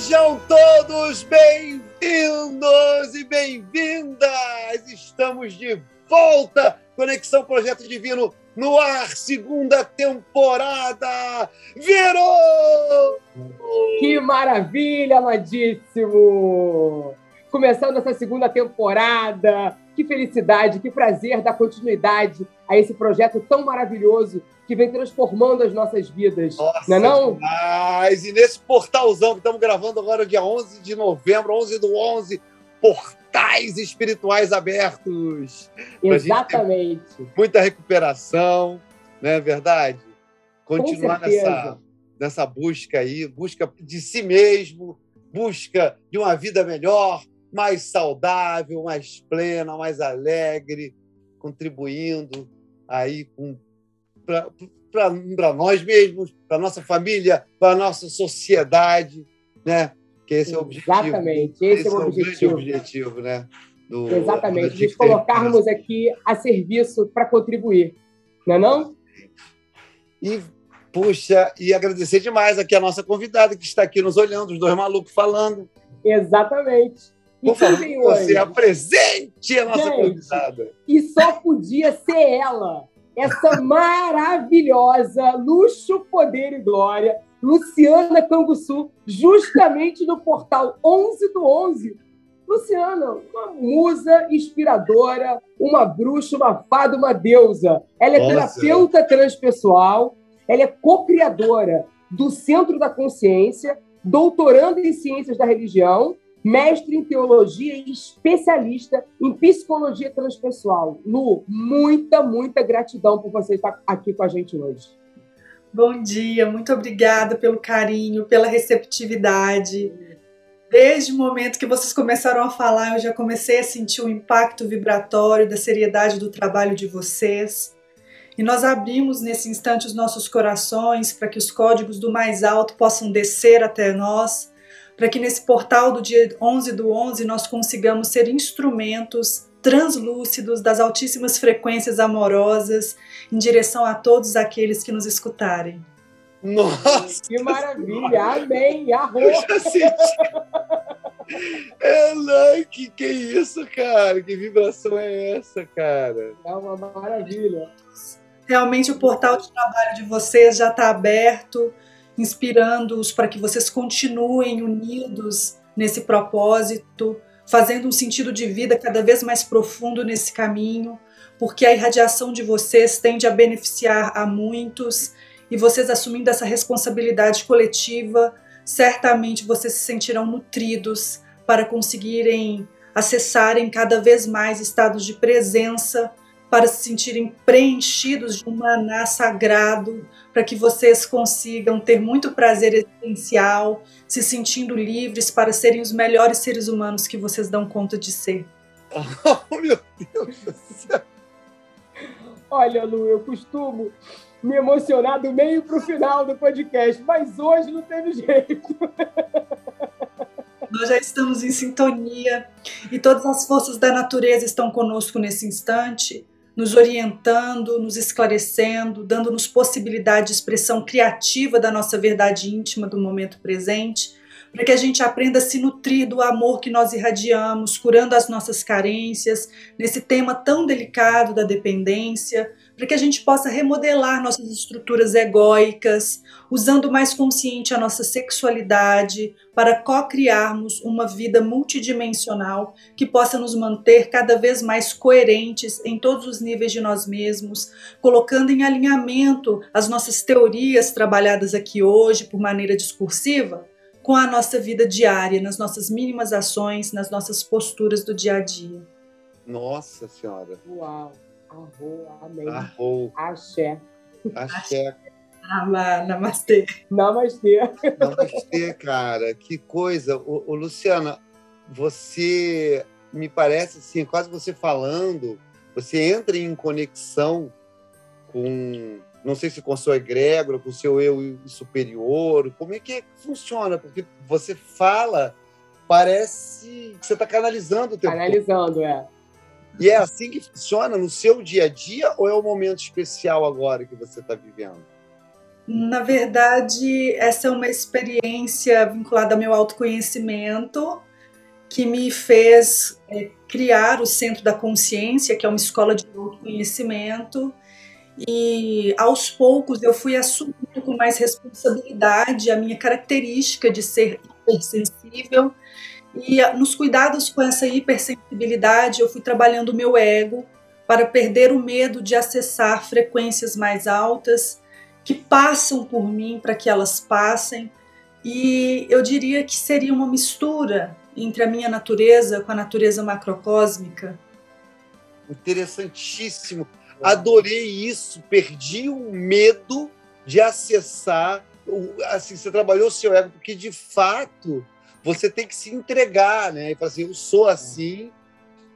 Sejam todos bem-vindos e bem-vindas! Estamos de volta! Conexão Projeto Divino no ar, segunda temporada! Virou! Que maravilha, amadíssimo! Começando essa segunda temporada, que felicidade, que prazer dar continuidade a esse projeto tão maravilhoso que vem transformando as nossas vidas. Nossa, não é não? Demais. E nesse portalzão que estamos gravando agora, dia 11 de novembro, 11 do 11, portais espirituais abertos. Exatamente. Muita recuperação, não é verdade? Continuar nessa, nessa busca aí, busca de si mesmo, busca de uma vida melhor, mais saudável, mais plena, mais alegre, contribuindo aí com para nós mesmos, para nossa família, para nossa sociedade, né? Que esse é o objetivo. Exatamente, esse, esse é o objetivo. É o objetivo, né? Do, Exatamente, de colocarmos aqui a serviço para contribuir, não é não? E puxa, e agradecer demais aqui a nossa convidada que está aqui nos olhando, os dois malucos falando. Exatamente. Por favor, você apresente a nossa Gente, convidada. E só podia ser ela essa maravilhosa Luxo, Poder e Glória, Luciana Canguçu, justamente no portal 11 do 11. Luciana, uma musa inspiradora, uma bruxa, uma fada, uma deusa. Ela é Nossa. terapeuta transpessoal, ela é co-criadora do Centro da Consciência, doutoranda em Ciências da Religião mestre em teologia e especialista em psicologia transpessoal. Lu, muita, muita gratidão por você estar aqui com a gente hoje. Bom dia, muito obrigada pelo carinho, pela receptividade. Desde o momento que vocês começaram a falar, eu já comecei a sentir o impacto vibratório da seriedade do trabalho de vocês. E nós abrimos nesse instante os nossos corações para que os códigos do mais alto possam descer até nós para que nesse portal do dia 11 do 11 nós consigamos ser instrumentos translúcidos das altíssimas frequências amorosas em direção a todos aqueles que nos escutarem. Nossa! Que maravilha! Amém! Arroz! Ela, que que é isso, cara? Que vibração é essa, cara? É uma maravilha. Realmente o portal de trabalho de vocês já está aberto inspirando-os para que vocês continuem unidos nesse propósito, fazendo um sentido de vida cada vez mais profundo nesse caminho, porque a irradiação de vocês tende a beneficiar a muitos e vocês assumindo essa responsabilidade coletiva, certamente vocês se sentirão nutridos para conseguirem acessarem cada vez mais estados de presença para se sentirem preenchidos de um maná sagrado, para que vocês consigam ter muito prazer essencial, se sentindo livres para serem os melhores seres humanos que vocês dão conta de ser. Oh, meu Deus do céu! Olha, Lu, eu costumo me emocionar do meio para o final do podcast, mas hoje não teve jeito. Nós já estamos em sintonia e todas as forças da natureza estão conosco nesse instante nos orientando, nos esclarecendo, dando-nos possibilidade de expressão criativa da nossa verdade íntima do momento presente, para que a gente aprenda a se nutrir do amor que nós irradiamos, curando as nossas carências, nesse tema tão delicado da dependência, para que a gente possa remodelar nossas estruturas egóicas, usando mais consciente a nossa sexualidade, para co-criarmos uma vida multidimensional que possa nos manter cada vez mais coerentes em todos os níveis de nós mesmos, colocando em alinhamento as nossas teorias trabalhadas aqui hoje por maneira discursiva com a nossa vida diária, nas nossas mínimas ações, nas nossas posturas do dia a dia. Nossa Senhora! Uau! Arro, amém. Arro. Axé. Axé. namastê. Namastê. Namastê, cara. Que coisa. Ô, ô, Luciana, você me parece assim, quase você falando, você entra em conexão com, não sei se com a sua egrégora, com o seu eu superior. Como é que funciona? Porque você fala, parece que você está canalizando o teu Canalizando, corpo. é. E é assim que funciona no seu dia a dia ou é um momento especial agora que você está vivendo? Na verdade, essa é uma experiência vinculada ao meu autoconhecimento que me fez é, criar o Centro da Consciência, que é uma escola de autoconhecimento. E aos poucos eu fui assumindo com mais responsabilidade a minha característica de ser hipersensível. E nos cuidados com essa hipersensibilidade, eu fui trabalhando o meu ego para perder o medo de acessar frequências mais altas que passam por mim para que elas passem. E eu diria que seria uma mistura entre a minha natureza com a natureza macrocósmica. Interessantíssimo. Adorei isso. Perdi o medo de acessar. Assim, você trabalhou o seu ego, porque de fato você tem que se entregar, né? E falar assim: eu sou assim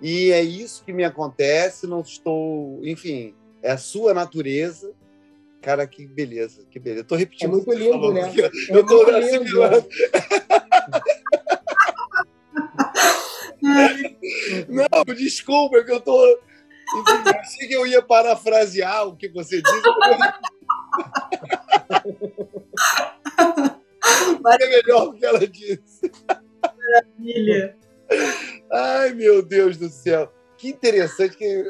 e é isso que me acontece. Não estou, enfim, é a sua natureza. Cara, que beleza, que beleza. Eu tô repetindo. É muito lindo, né? Eu é tô assimilando. Não, desculpa, que eu tô. Enfim, achei que eu ia parafrasear o que você disse. Mas é melhor o que ela disse. Maravilha. Ai, meu Deus do céu. Que interessante. Que...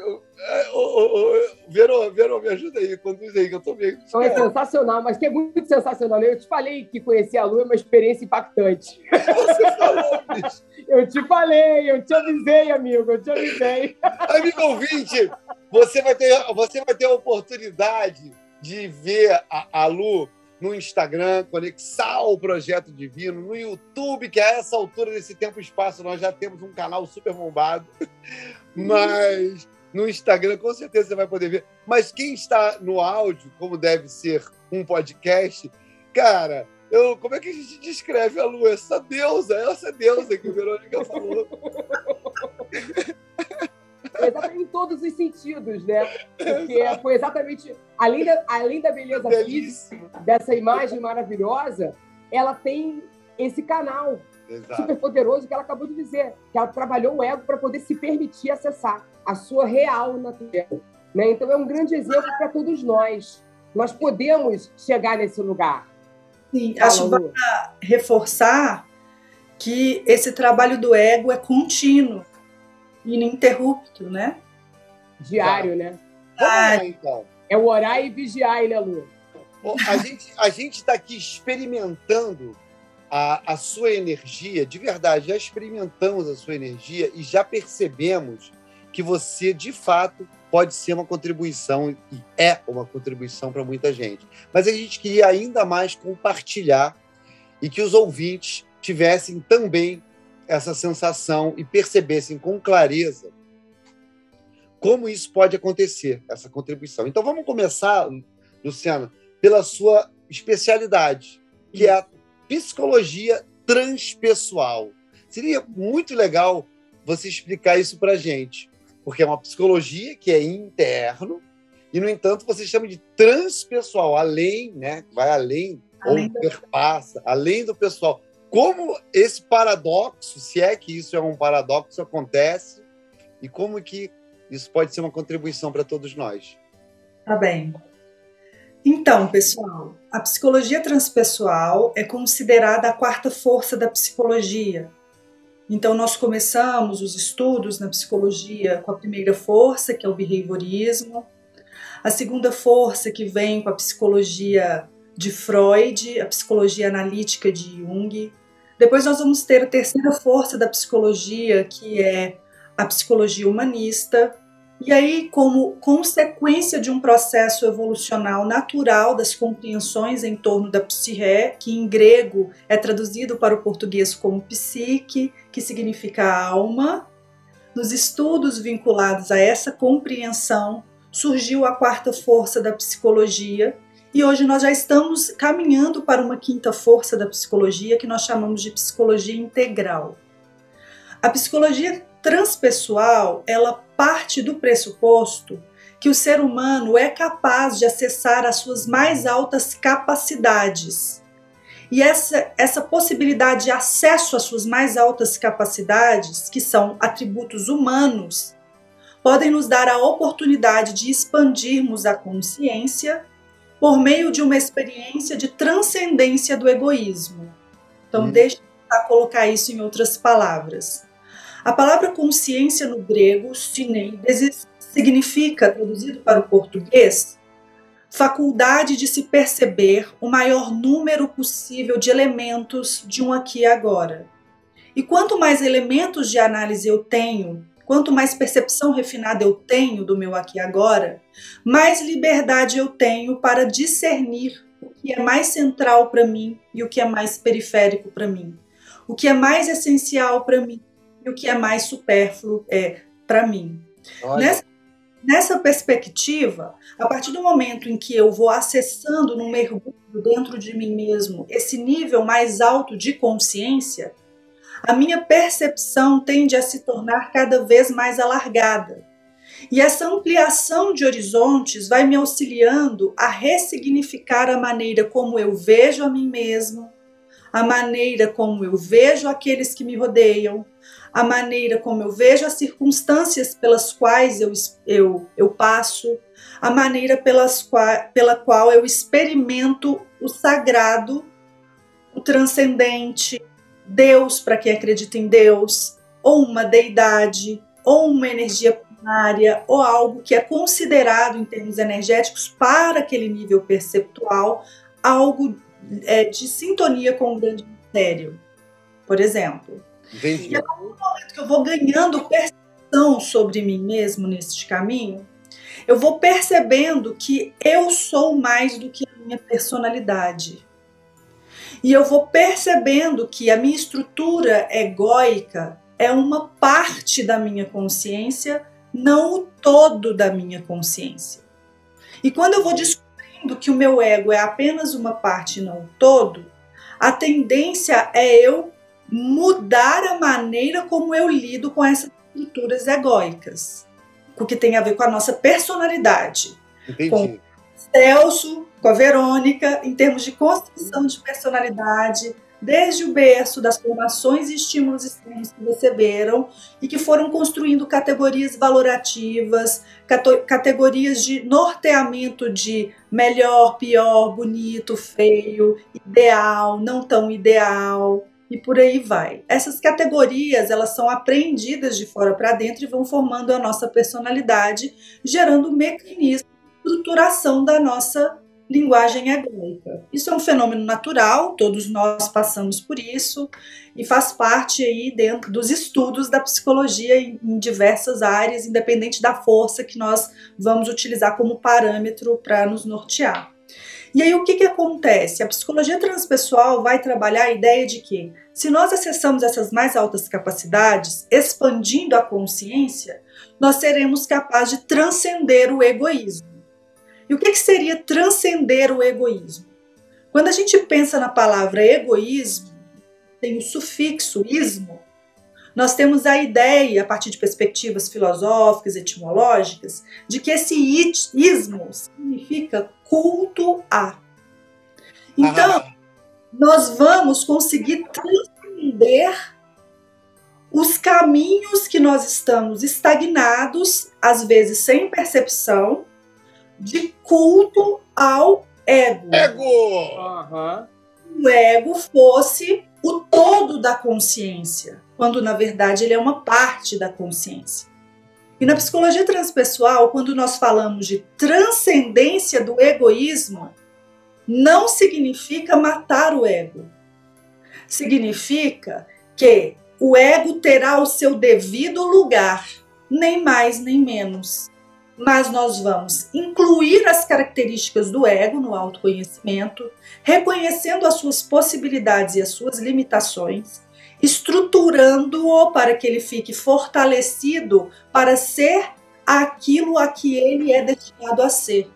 Oh, oh, oh, Verô, Verô, me ajuda aí, conduz aí, que eu tô meio. Então é sensacional, mas que é muito sensacional. Eu te falei que conhecer a Lu é uma experiência impactante. Você falou, bicho. Eu te falei, eu te avisei, amigo, eu te avisei. Amigo ouvinte, você vai ter, você vai ter a oportunidade de ver a, a Lu no Instagram, conexar o Projeto Divino, no YouTube, que a essa altura desse tempo e espaço nós já temos um canal super bombado, mas no Instagram com certeza você vai poder ver. Mas quem está no áudio, como deve ser um podcast, cara, eu, como é que a gente descreve a Lu? Essa deusa, essa deusa que a Verônica falou. Exatamente em todos os sentidos, né? Porque foi exatamente, além da, além da beleza física, dessa imagem maravilhosa, ela tem esse canal Exato. super poderoso que ela acabou de dizer, que ela trabalhou o ego para poder se permitir acessar a sua real natureza. Né? Então é um grande exemplo para todos nós. Nós podemos chegar nesse lugar. Sim, Fala, acho que reforçar que esse trabalho do ego é contínuo ininterrupto, né? Diário, tá. né? Vamos lá, então. É o orar e vigiar, né, Lu? A gente a está aqui experimentando a, a sua energia, de verdade, já experimentamos a sua energia e já percebemos que você, de fato, pode ser uma contribuição e é uma contribuição para muita gente. Mas a gente queria ainda mais compartilhar e que os ouvintes tivessem também essa sensação e percebessem com clareza como isso pode acontecer, essa contribuição. Então vamos começar, Luciana, pela sua especialidade, que é a psicologia transpessoal. Seria muito legal você explicar isso para a gente, porque é uma psicologia que é interno e, no entanto, você chama de transpessoal, além, né? Vai além, além ou perpassa, além do pessoal como esse paradoxo, se é que isso é um paradoxo, acontece e como que isso pode ser uma contribuição para todos nós. Tá bem. Então, pessoal, a psicologia transpessoal é considerada a quarta força da psicologia. Então, nós começamos os estudos na psicologia com a primeira força, que é o behaviorismo, a segunda força, que vem com a psicologia de Freud, a psicologia analítica de Jung. Depois nós vamos ter a terceira força da psicologia, que é a psicologia humanista. E aí, como consequência de um processo evolucional natural das compreensões em torno da psique, que em grego é traduzido para o português como psique, que significa alma, nos estudos vinculados a essa compreensão, surgiu a quarta força da psicologia, e hoje nós já estamos caminhando para uma quinta força da psicologia que nós chamamos de psicologia integral. A psicologia transpessoal, ela parte do pressuposto que o ser humano é capaz de acessar as suas mais altas capacidades. E essa, essa possibilidade de acesso às suas mais altas capacidades, que são atributos humanos, podem nos dar a oportunidade de expandirmos a consciência por meio de uma experiência de transcendência do egoísmo. Então, hum. deixa eu colocar isso em outras palavras. A palavra consciência no grego, sineides, significa, traduzido para o português, faculdade de se perceber o maior número possível de elementos de um aqui e agora. E quanto mais elementos de análise eu tenho, quanto mais percepção refinada eu tenho do meu aqui e agora, mais liberdade eu tenho para discernir o que é mais central para mim e o que é mais periférico para mim, o que é mais essencial para mim e o que é mais supérfluo é para mim. Nessa Nessa perspectiva, a partir do momento em que eu vou acessando no mergulho dentro de mim mesmo esse nível mais alto de consciência, a minha percepção tende a se tornar cada vez mais alargada. E essa ampliação de horizontes vai me auxiliando a ressignificar a maneira como eu vejo a mim mesmo, a maneira como eu vejo aqueles que me rodeiam, a maneira como eu vejo as circunstâncias pelas quais eu, eu, eu passo, a maneira pelas qua, pela qual eu experimento o sagrado, o transcendente, Deus para quem acredita em Deus, ou uma deidade, ou uma energia primária, ou algo que é considerado em termos energéticos para aquele nível perceptual, algo é, de sintonia com o grande mistério, por exemplo. Entendi. E a partir do momento que eu vou ganhando percepção sobre mim mesmo neste caminho, eu vou percebendo que eu sou mais do que a minha personalidade. E eu vou percebendo que a minha estrutura egóica é uma parte da minha consciência, não o todo da minha consciência. E quando eu vou descobrindo que o meu ego é apenas uma parte não o todo, a tendência é eu mudar a maneira como eu lido com essas estruturas egóicas, o que tem a ver com a nossa personalidade. Entendi. Com Celso, com a Verônica, em termos de construção de personalidade, desde o berço das formações e estímulos externos que receberam e que foram construindo categorias valorativas, categorias de norteamento de melhor, pior, bonito, feio, ideal, não tão ideal e por aí vai. Essas categorias, elas são aprendidas de fora para dentro e vão formando a nossa personalidade, gerando mecanismo de estruturação da nossa linguagem egóica. Isso é um fenômeno natural, todos nós passamos por isso e faz parte aí dentro dos estudos da psicologia em, em diversas áreas, independente da força que nós vamos utilizar como parâmetro para nos nortear. E aí o que, que acontece? A psicologia transpessoal vai trabalhar a ideia de que se nós acessamos essas mais altas capacidades, expandindo a consciência, nós seremos capazes de transcender o egoísmo. E o que, que seria transcender o egoísmo? Quando a gente pensa na palavra egoísmo, tem o sufixo ismo, nós temos a ideia, a partir de perspectivas filosóficas, etimológicas, de que esse ismo significa culto a. Então, ah. nós vamos conseguir transcender os caminhos que nós estamos estagnados, às vezes sem percepção, de culto ao ego. Ego! Uhum. O ego fosse o todo da consciência, quando na verdade ele é uma parte da consciência. E na psicologia transpessoal, quando nós falamos de transcendência do egoísmo, não significa matar o ego. Significa que o ego terá o seu devido lugar, nem mais nem menos mas nós vamos incluir as características do ego no autoconhecimento, reconhecendo as suas possibilidades e as suas limitações, estruturando-o para que ele fique fortalecido para ser aquilo a que ele é destinado a ser.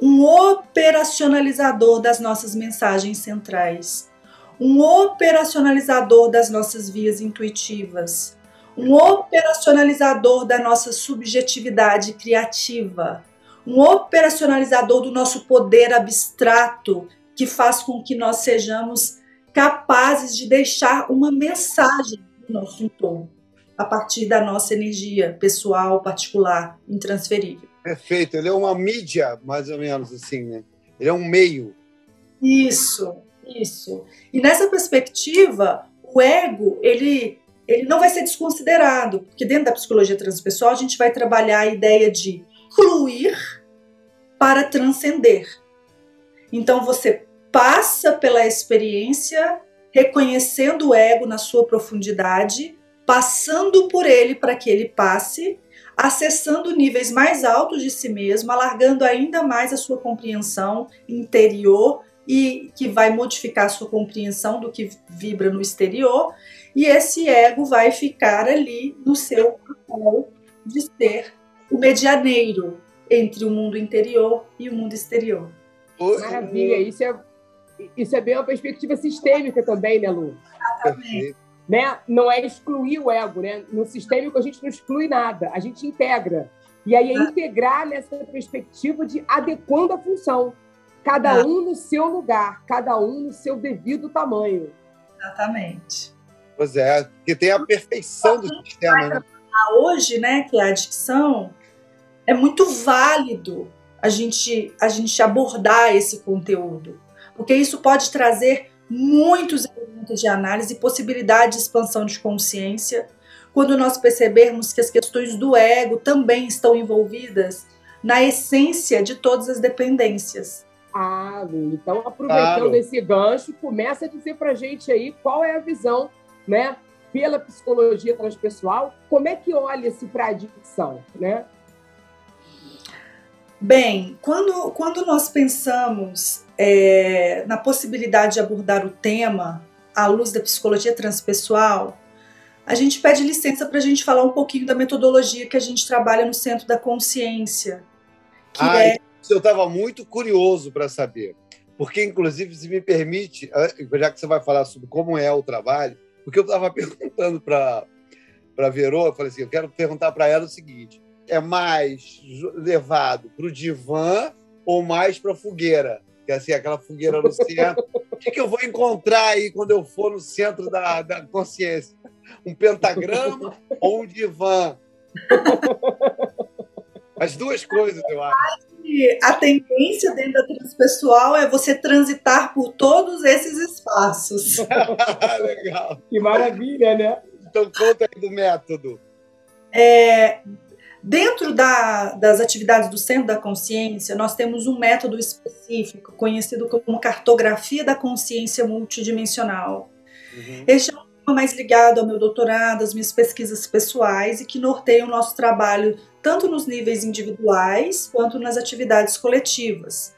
Um operacionalizador das nossas mensagens centrais, um operacionalizador das nossas vias intuitivas, um operacionalizador da nossa subjetividade criativa, um operacionalizador do nosso poder abstrato que faz com que nós sejamos capazes de deixar uma mensagem no nosso entorno a partir da nossa energia pessoal, particular, intransferível. Perfeito, ele é uma mídia, mais ou menos assim, né? Ele é um meio. Isso, isso. E nessa perspectiva, o ego, ele, ele não vai ser desconsiderado, porque dentro da psicologia transpessoal a gente vai trabalhar a ideia de incluir para transcender. Então você passa pela experiência reconhecendo o ego na sua profundidade, passando por ele para que ele passe, acessando níveis mais altos de si mesmo, alargando ainda mais a sua compreensão interior e que vai modificar a sua compreensão do que vibra no exterior, e esse ego vai ficar ali no seu papel de ser o medianeiro entre o mundo interior e o mundo exterior. Maravilha, isso é, isso é bem uma perspectiva sistêmica também, né, Lu? Exatamente. Né? Não é excluir o ego, né? No sistêmico a gente não exclui nada, a gente integra. E aí é integrar nessa perspectiva de adequando a função. Cada ah. um no seu lugar, cada um no seu devido tamanho. Exatamente. Pois é, que tem a perfeição do sistema. Né? Hoje, né, que é a adicção, é muito válido a gente, a gente abordar esse conteúdo, porque isso pode trazer muitos elementos de análise e possibilidade de expansão de consciência, quando nós percebermos que as questões do ego também estão envolvidas na essência de todas as dependências. Ah, Lu, então aproveitando claro. esse gancho, começa a dizer para gente aí qual é a visão, né, pela psicologia transpessoal, como é que olha-se para a adicção, né? Bem, quando, quando nós pensamos é, na possibilidade de abordar o tema à luz da psicologia transpessoal, a gente pede licença para a gente falar um pouquinho da metodologia que a gente trabalha no Centro da Consciência, que ah, é eu estava muito curioso para saber. Porque, inclusive, se me permite, já que você vai falar sobre como é o trabalho, porque eu estava perguntando para a Verô, eu falei assim, eu quero perguntar para ela o seguinte, é mais levado para o divã ou mais para a fogueira? Que é assim, aquela fogueira no centro. o que, que, eu vou encontrar aí quando eu for no centro da, da consciência? Um pentagrama ou um divã? As duas coisas, eu acho a tendência dentro da transpessoal é você transitar por todos esses espaços. Legal. Que maravilha, né? Então conta aí do método. É, dentro da, das atividades do Centro da Consciência, nós temos um método específico, conhecido como cartografia da consciência multidimensional. Uhum. Este é um mais ligado ao meu doutorado, às minhas pesquisas pessoais e que norteia o nosso trabalho tanto nos níveis individuais quanto nas atividades coletivas.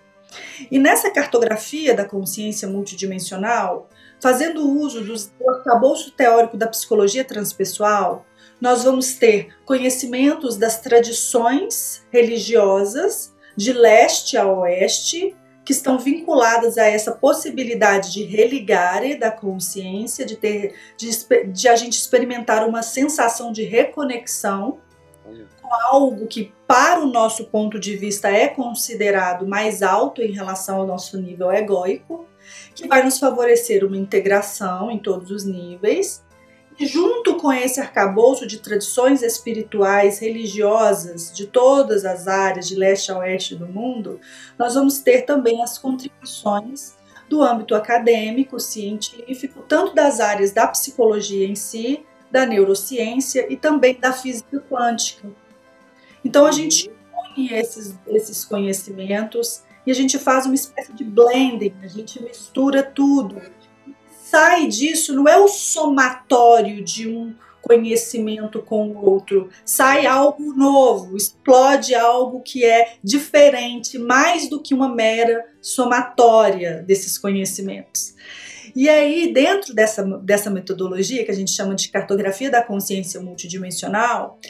E nessa cartografia da consciência multidimensional, fazendo uso do arcabouço teórico da psicologia transpessoal, nós vamos ter conhecimentos das tradições religiosas de leste a oeste que estão vinculadas a essa possibilidade de religar da consciência, de ter, de, de a gente experimentar uma sensação de reconexão algo que, para o nosso ponto de vista, é considerado mais alto em relação ao nosso nível egóico, que vai nos favorecer uma integração em todos os níveis e junto com esse arcabouço de tradições espirituais, religiosas de todas as áreas de leste a oeste do mundo, nós vamos ter também as contribuições do âmbito acadêmico, científico, tanto das áreas da psicologia em si, da neurociência e também da física quântica. Então a gente une esses, esses conhecimentos e a gente faz uma espécie de blending, a gente mistura tudo sai disso não é o somatório de um conhecimento com o outro, sai algo novo, explode algo que é diferente, mais do que uma mera somatória desses conhecimentos. E aí, dentro dessa, dessa metodologia que a gente chama de cartografia da consciência multidimensional,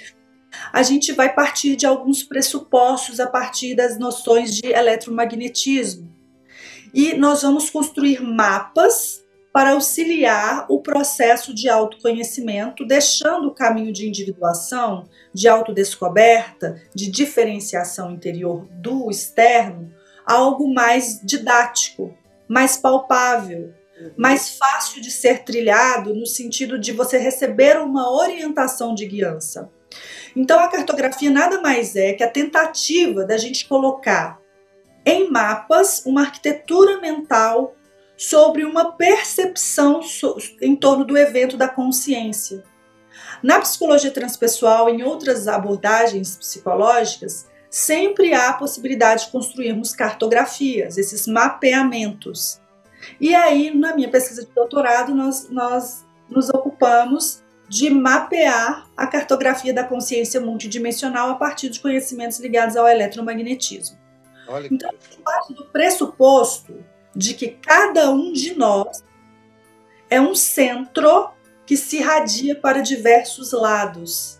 a gente vai partir de alguns pressupostos a partir das noções de eletromagnetismo. E nós vamos construir mapas para auxiliar o processo de autoconhecimento, deixando o caminho de individuação, de autodescoberta, de diferenciação interior do externo, algo mais didático, mais palpável, mais fácil de ser trilhado no sentido de você receber uma orientação de guiança. Então a cartografia nada mais é que a tentativa da gente colocar em mapas uma arquitetura mental sobre uma percepção em torno do evento da consciência. Na psicologia transpessoal, em outras abordagens psicológicas, sempre há a possibilidade de construirmos cartografias, esses mapeamentos. E aí, na minha pesquisa de doutorado, nós, nós nos ocupamos de mapear a cartografia da consciência multidimensional a partir de conhecimentos ligados ao eletromagnetismo. Olha então, parte do pressuposto de que cada um de nós é um centro que se irradia para diversos lados.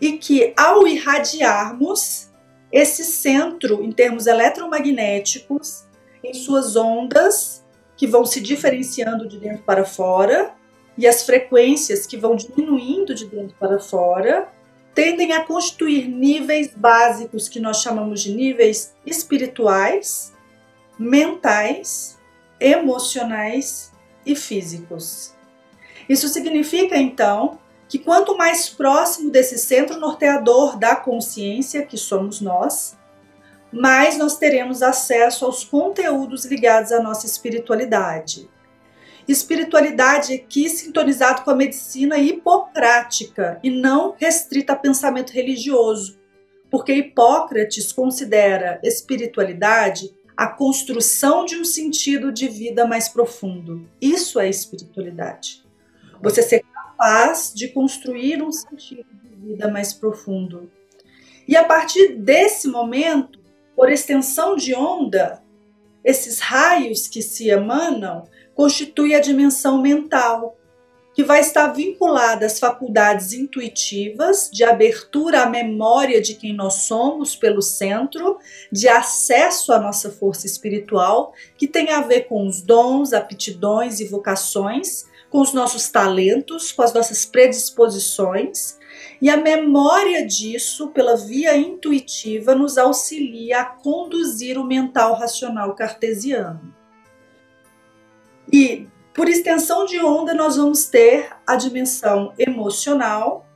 E que ao irradiarmos esse centro em termos eletromagnéticos, em suas ondas que vão se diferenciando de dentro para fora e as frequências que vão diminuindo de dentro para fora, tendem a constituir níveis básicos que nós chamamos de níveis espirituais, mentais, emocionais e físicos. Isso significa então que quanto mais próximo desse centro norteador da consciência, que somos nós, mais nós teremos acesso aos conteúdos ligados à nossa espiritualidade. Espiritualidade aqui sintonizado com a medicina hipocrática e não restrita a pensamento religioso, porque Hipócrates considera espiritualidade a construção de um sentido de vida mais profundo. Isso é espiritualidade. Você ser capaz de construir um sentido de vida mais profundo. E a partir desse momento, por extensão de onda, esses raios que se emanam constituem a dimensão mental, que vai estar vinculada às faculdades intuitivas, de abertura à memória de quem nós somos pelo centro, de acesso à nossa força espiritual, que tem a ver com os dons, aptidões e vocações, com os nossos talentos, com as nossas predisposições. E a memória disso, pela via intuitiva, nos auxilia a conduzir o mental racional cartesiano. E por extensão de onda, nós vamos ter a dimensão emocional,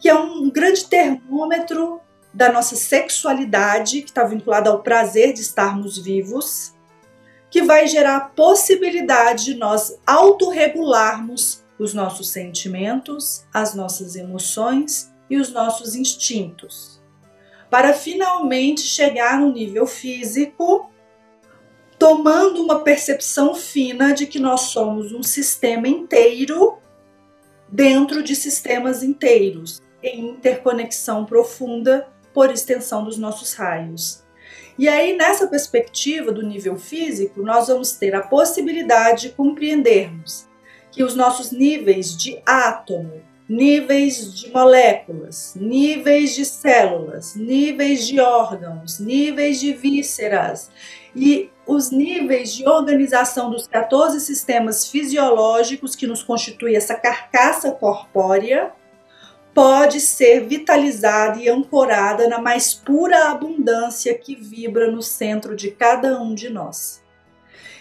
que é um grande termômetro da nossa sexualidade, que está vinculada ao prazer de estarmos vivos, que vai gerar a possibilidade de nós autorregularmos os nossos sentimentos, as nossas emoções e os nossos instintos, para finalmente chegar no nível físico tomando uma percepção fina de que nós somos um sistema inteiro dentro de sistemas inteiros, em interconexão profunda por extensão dos nossos raios. E aí, nessa perspectiva do nível físico, nós vamos ter a possibilidade de compreendermos que os nossos níveis de átomo, níveis de moléculas, níveis de células, níveis de órgãos, níveis de vísceras e os níveis de organização dos 14 sistemas fisiológicos que nos constitui essa carcaça corpórea pode ser vitalizada e ancorada na mais pura abundância que vibra no centro de cada um de nós.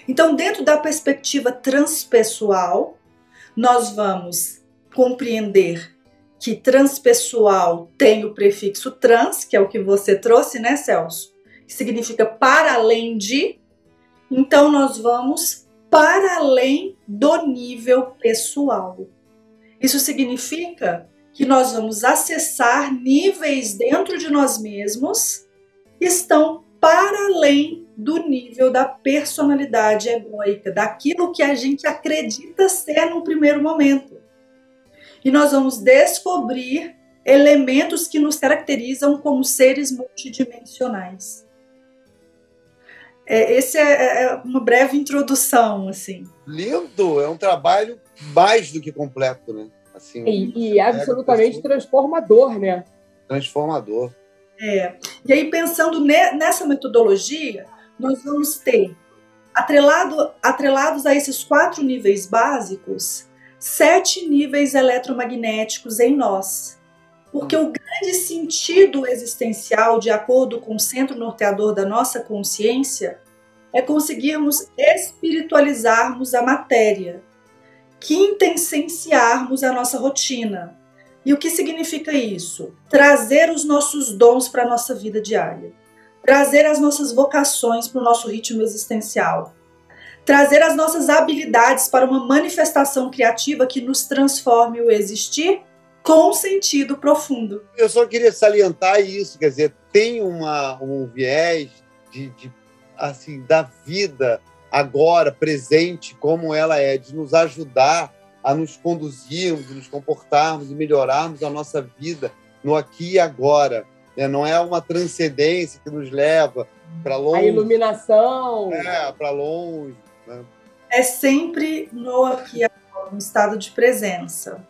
Então, dentro da perspectiva transpessoal, nós vamos compreender que transpessoal tem o prefixo trans, que é o que você trouxe, né, Celso? Que significa para além de, então, nós vamos para além do nível pessoal. Isso significa que nós vamos acessar níveis dentro de nós mesmos que estão para além do nível da personalidade egóica, daquilo que a gente acredita ser no primeiro momento. E nós vamos descobrir elementos que nos caracterizam como seres multidimensionais. É, esse é, é, é uma breve introdução, assim. Lindo, é um trabalho mais do que completo, né? Assim, e, e absolutamente transformador, né? Transformador. É. E aí, pensando ne, nessa metodologia, nós vamos ter, atrelado, atrelados a esses quatro níveis básicos, sete níveis eletromagnéticos em nós. Porque o grande sentido existencial, de acordo com o centro norteador da nossa consciência, é conseguirmos espiritualizarmos a matéria, quintessenciarmos a nossa rotina. E o que significa isso? Trazer os nossos dons para a nossa vida diária. trazer as nossas vocações para o nosso ritmo existencial, trazer as nossas habilidades para uma manifestação criativa que nos transforme o existir com sentido profundo. Eu só queria salientar isso, quer dizer, tem uma, um viés de, de assim da vida agora presente como ela é, de nos ajudar a nos conduzirmos, nos comportarmos e melhorarmos a nossa vida no aqui e agora. Né? Não é uma transcendência que nos leva para longe. A iluminação. É, para longe. Né? É sempre no aqui e agora, no estado de presença.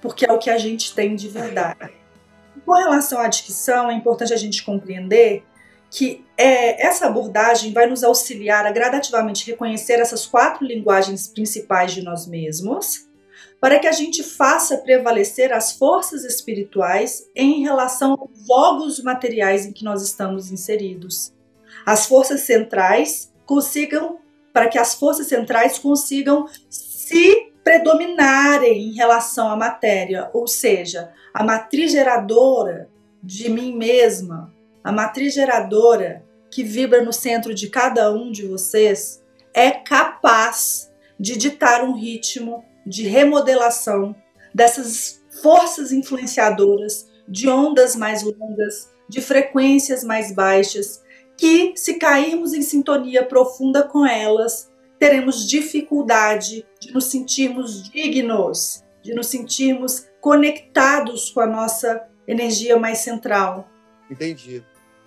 Porque é o que a gente tem de verdade. Com relação à dicção, é importante a gente compreender que é, essa abordagem vai nos auxiliar a gradativamente reconhecer essas quatro linguagens principais de nós mesmos, para que a gente faça prevalecer as forças espirituais em relação aos jogos materiais em que nós estamos inseridos. As forças centrais consigam, para que as forças centrais consigam se predominarem em relação à matéria, ou seja, a matriz geradora de mim mesma, a matriz geradora que vibra no centro de cada um de vocês é capaz de ditar um ritmo de remodelação dessas forças influenciadoras de ondas mais longas, de frequências mais baixas, que se cairmos em sintonia profunda com elas, teremos dificuldade de nos sentirmos dignos, de nos sentirmos conectados com a nossa energia mais central. Entendi.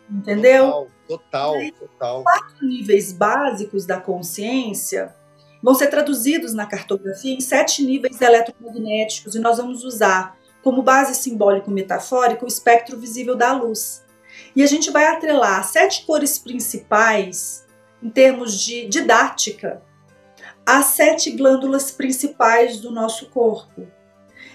Entendeu? Total, total, total. Quatro níveis básicos da consciência vão ser traduzidos na cartografia em sete níveis eletromagnéticos e nós vamos usar como base simbólico metafórica o espectro visível da luz. E a gente vai atrelar sete cores principais em termos de didática às sete glândulas principais do nosso corpo.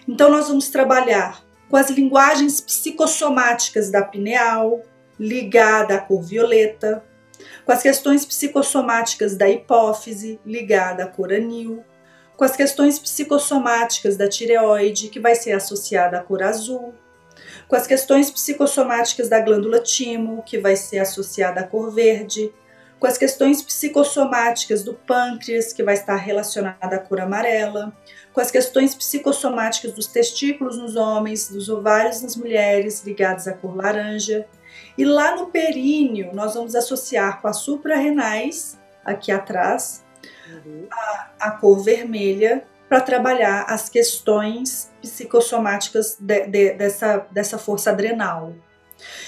Então nós vamos trabalhar com as linguagens psicossomáticas da pineal, ligada à cor violeta, com as questões psicossomáticas da hipófise, ligada à cor anil, com as questões psicossomáticas da tireoide, que vai ser associada à cor azul, com as questões psicossomáticas da glândula timo, que vai ser associada à cor verde, com as questões psicossomáticas do pâncreas, que vai estar relacionada à cor amarela, com as questões psicossomáticas dos testículos nos homens, dos ovários nas mulheres, ligados à cor laranja, e lá no períneo, nós vamos associar com as suprarrenais, aqui atrás, uhum. a, a cor vermelha, para trabalhar as questões psicossomáticas de, de, dessa, dessa força adrenal.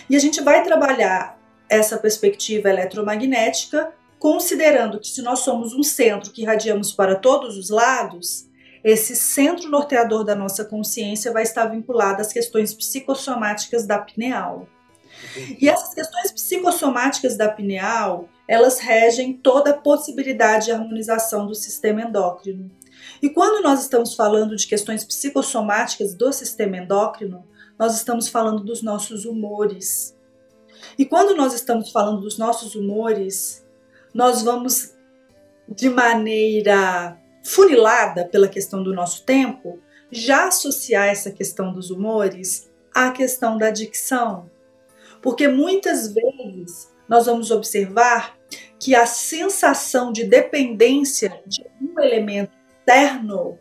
E a gente vai trabalhar essa perspectiva eletromagnética, considerando que se nós somos um centro que irradiamos para todos os lados, esse centro norteador da nossa consciência vai estar vinculado às questões psicossomáticas da pineal. E essas questões psicossomáticas da pineal, elas regem toda a possibilidade de harmonização do sistema endócrino. E quando nós estamos falando de questões psicossomáticas do sistema endócrino, nós estamos falando dos nossos humores. E quando nós estamos falando dos nossos humores, nós vamos de maneira funilada pela questão do nosso tempo, já associar essa questão dos humores à questão da dicção, porque muitas vezes nós vamos observar que a sensação de dependência de um elemento externo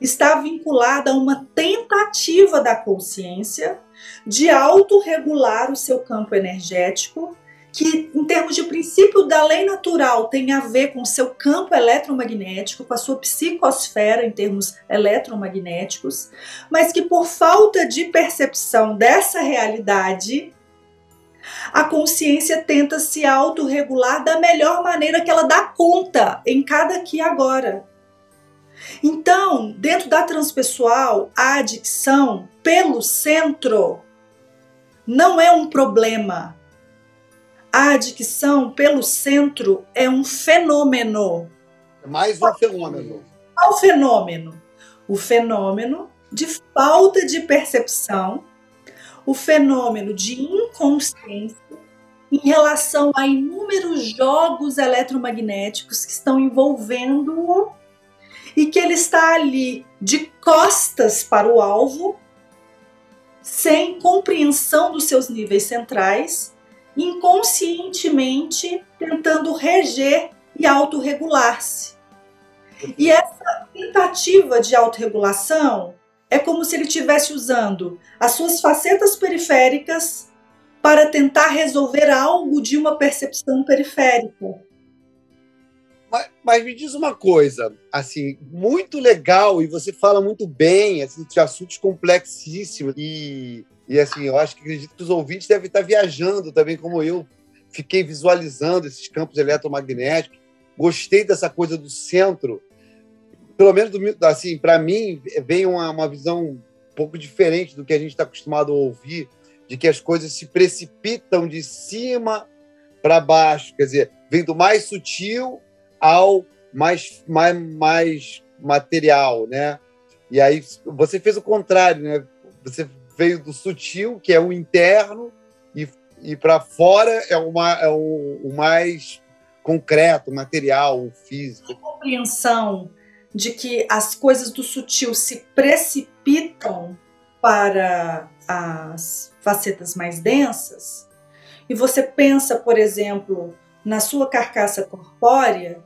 está vinculada a uma tentativa da consciência de autorregular o seu campo energético, que, em termos de princípio da lei natural, tem a ver com o seu campo eletromagnético, com a sua psicosfera em termos eletromagnéticos, mas que, por falta de percepção dessa realidade, a consciência tenta se autorregular da melhor maneira que ela dá conta em cada aqui e agora. Então, dentro da transpessoal, a adicção pelo centro não é um problema. A adicção pelo centro é um fenômeno. É mais um fenômeno. Qual fenômeno? O fenômeno de falta de percepção o fenômeno de inconsciência em relação a inúmeros jogos eletromagnéticos que estão envolvendo-o e que ele está ali de costas para o alvo, sem compreensão dos seus níveis centrais inconscientemente tentando reger e autorregular-se. E essa tentativa de autorregulação é como se ele estivesse usando as suas facetas periféricas para tentar resolver algo de uma percepção periférica. Mas, mas, me diz uma coisa, assim, muito legal e você fala muito bem, assim, de assuntos complexíssimos e, e assim, eu acho que acredito que os ouvintes devem estar viajando também, como eu fiquei visualizando esses campos eletromagnéticos, gostei dessa coisa do centro, pelo menos assim, para mim vem uma, uma visão um pouco diferente do que a gente está acostumado a ouvir, de que as coisas se precipitam de cima para baixo, quer dizer, vem do mais sutil ao mais, mais, mais material, né? E aí você fez o contrário, né? Você veio do sutil, que é o interno, e, e para fora é, uma, é o, o mais concreto, material, o físico. A compreensão de que as coisas do sutil se precipitam para as facetas mais densas, e você pensa, por exemplo, na sua carcaça corpórea,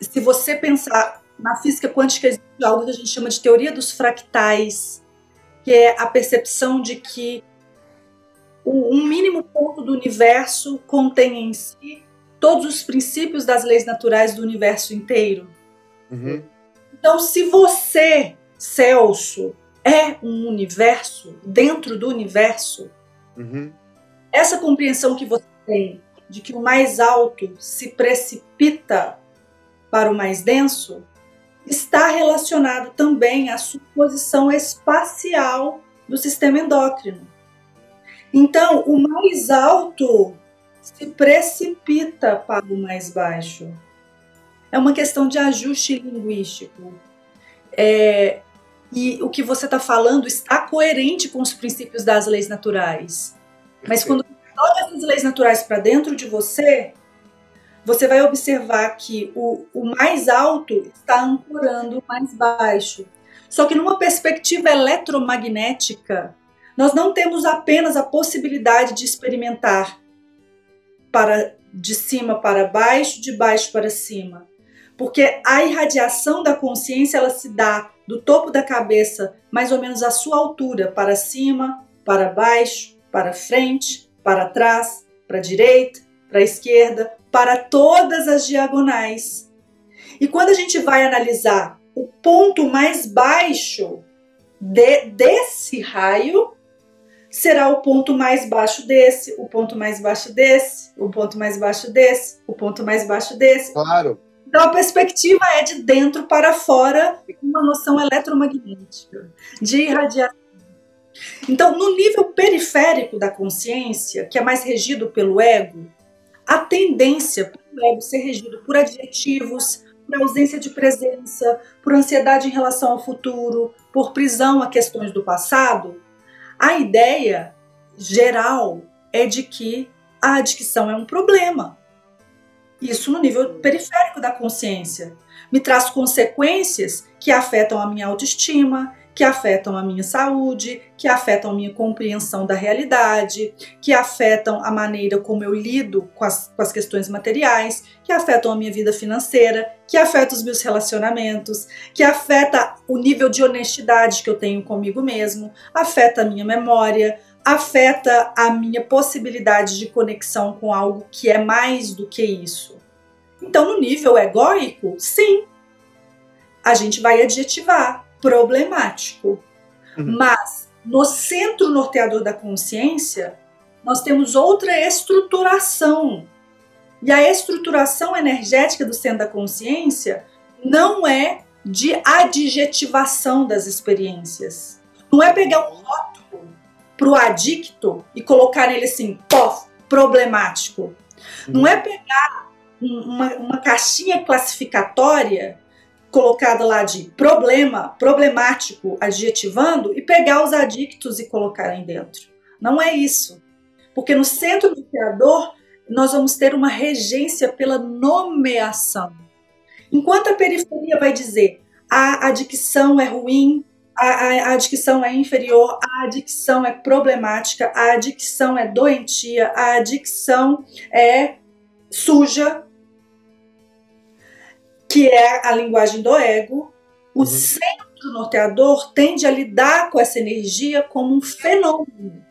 se você pensar na física quântica, existe algo que a gente chama de teoria dos fractais, que é a percepção de que um mínimo ponto do universo contém em si todos os princípios das leis naturais do universo inteiro. Uhum. Então, se você, Celso, é um universo dentro do universo, uhum. essa compreensão que você tem de que o mais alto se precipita para o mais denso, está relacionado também à sua posição espacial do sistema endócrino. Então, o mais alto se precipita para o mais baixo. É uma questão de ajuste linguístico. É, e o que você está falando está coerente com os princípios das leis naturais. Mas quando você coloca essas leis naturais para dentro de você, você vai observar que o, o mais alto está ancorando o mais baixo. Só que numa perspectiva eletromagnética, nós não temos apenas a possibilidade de experimentar para de cima para baixo, de baixo para cima. Porque a irradiação da consciência ela se dá do topo da cabeça, mais ou menos à sua altura, para cima, para baixo, para frente, para trás, para a direita, para a esquerda, para todas as diagonais. E quando a gente vai analisar o ponto mais baixo de, desse raio, será o ponto mais baixo desse, o ponto mais baixo desse, o ponto mais baixo desse, o ponto mais baixo desse. Claro. Então a perspectiva é de dentro para fora, uma noção eletromagnética, de irradiação. Então, no nível periférico da consciência, que é mais regido pelo ego, a tendência para o ego ser regido por adjetivos, por ausência de presença, por ansiedade em relação ao futuro, por prisão a questões do passado, a ideia geral é de que a adicção é um problema. Isso no nível periférico da consciência. Me traz consequências que afetam a minha autoestima, que afetam a minha saúde, que afetam a minha compreensão da realidade, que afetam a maneira como eu lido com as, com as questões materiais, que afetam a minha vida financeira, que afetam os meus relacionamentos, que afeta o nível de honestidade que eu tenho comigo mesmo, afeta a minha memória, afeta a minha possibilidade de conexão com algo que é mais do que isso. Então, no nível egóico, sim, a gente vai adjetivar problemático. Uhum. Mas no centro norteador da consciência, nós temos outra estruturação. E a estruturação energética do centro da consciência não é de adjetivação das experiências. Não é pegar um rótulo para o adicto e colocar nele assim, pof, problemático. Uhum. Não é pegar uma, uma caixinha classificatória colocada lá de problema, problemático, adjetivando e pegar os adictos e colocarem dentro. Não é isso. Porque no centro do criador, nós vamos ter uma regência pela nomeação. Enquanto a periferia vai dizer a adicção é ruim, a, a, a adicção é inferior, a adicção é problemática, a adicção é doentia, a adicção é suja, que é a linguagem do ego. O uhum. centro norteador tende a lidar com essa energia como um fenômeno.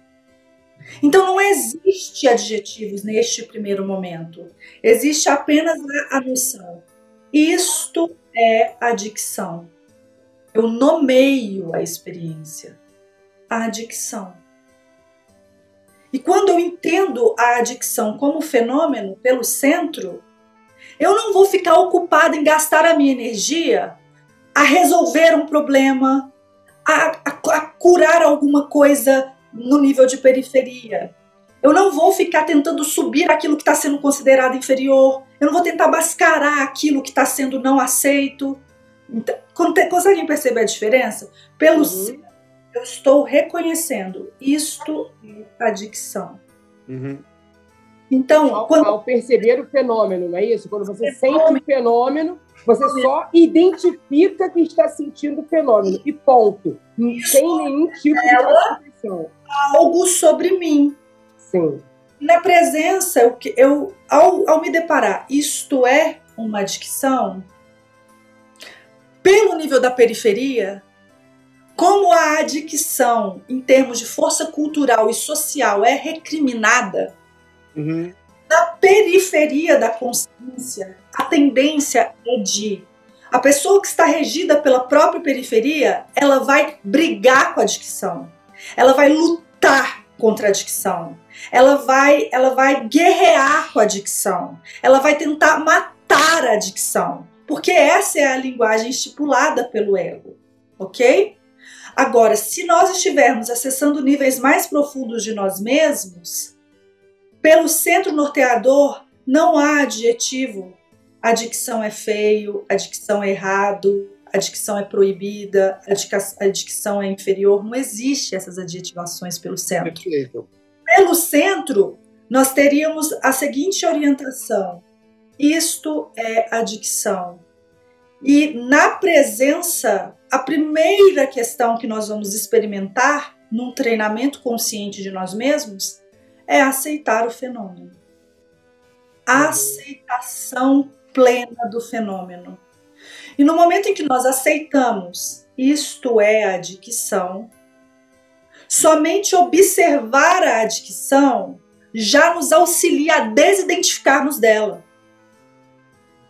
Então não existe adjetivos neste primeiro momento. Existe apenas a, a noção. Isto é adicção. Eu nomeio a experiência, a adicção. E quando eu entendo a adicção como fenômeno pelo centro, eu não vou ficar ocupada em gastar a minha energia a resolver um problema, a, a, a curar alguma coisa no nível de periferia. Eu não vou ficar tentando subir aquilo que está sendo considerado inferior. Eu não vou tentar mascarar aquilo que está sendo não aceito. Então, conseguem perceber a diferença? Pelo uhum. eu estou reconhecendo isto é adicção. Uhum. Então, ao, quando... ao perceber o fenômeno, não é isso? Quando você fenômeno. sente o fenômeno, você só identifica que está sentindo o fenômeno e ponto. Não isso tem nenhum tipo de classificação. Algo sobre mim. Sim. Na presença, eu, eu ao, ao me deparar, isto é uma adicção, pelo nível da periferia, como a adicção em termos de força cultural e social é recriminada, uhum. na periferia da consciência, a tendência é de a pessoa que está regida pela própria periferia, ela vai brigar com a adicção, ela vai lutar contra a adicção, ela vai, ela vai guerrear com a adicção, ela vai tentar matar a adicção porque essa é a linguagem estipulada pelo ego, ok? Agora, se nós estivermos acessando níveis mais profundos de nós mesmos, pelo centro norteador não há adjetivo. A dicção é feio, a dicção é errado, a dicção é proibida, a dicção é inferior. Não existe essas adjetivações pelo centro. Perfeito. Pelo centro, nós teríamos a seguinte orientação: isto é adicção. E na presença, a primeira questão que nós vamos experimentar num treinamento consciente de nós mesmos é aceitar o fenômeno. A aceitação plena do fenômeno. E no momento em que nós aceitamos isto é a adicção, somente observar a adicção já nos auxilia a desidentificarmos dela.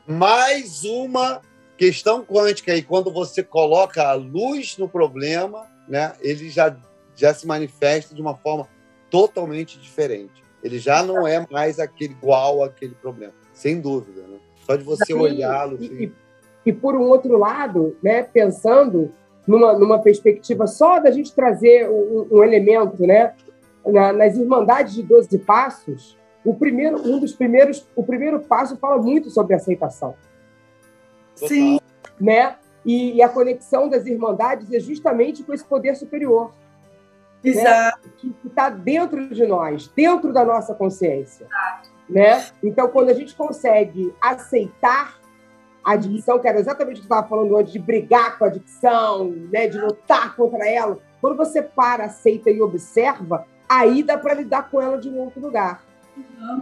Mais uma questão quântica, e quando você coloca a luz no problema, né, ele já, já se manifesta de uma forma totalmente diferente. Ele já não é mais aquele igual àquele problema, sem dúvida. Né? Só de você olhá-lo. E, e, e, por um outro lado, né, pensando numa, numa perspectiva só da gente trazer um, um elemento, né, na, nas Irmandades de Doze Passos, o primeiro, um dos primeiros, o primeiro passo fala muito sobre aceitação. Sim. Né? E, e, a conexão das irmandades é justamente com esse poder superior. Né? Exato. Né? Que está dentro de nós, dentro da nossa consciência. Exato. Né? Então, quando a gente consegue aceitar a adicção, que era exatamente o que eu estava falando antes, de brigar com a adicção, né? de lutar contra ela, quando você para, aceita e observa, aí dá para lidar com ela de um outro lugar. Uhum.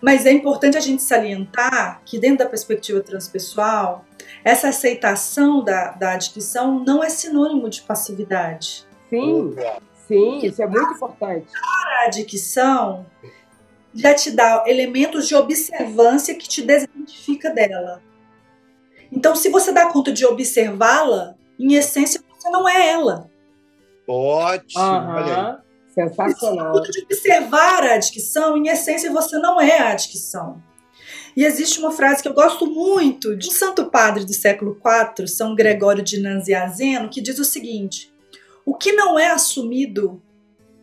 Mas é importante a gente salientar que, dentro da perspectiva transpessoal, essa aceitação da, da adquisição não é sinônimo de passividade. Sim, sim, isso é muito importante. A adquisição já te dá elementos de observância que te desidentifica dela. Então, se você dá conta de observá-la, em essência, você não é ela. Ótimo, uhum. olha aí. Sensacional. de observar a adquisição, em essência, você não é a adquisição. E existe uma frase que eu gosto muito de um santo padre do século IV, São Gregório de Nazianzeno, que diz o seguinte: o que não é assumido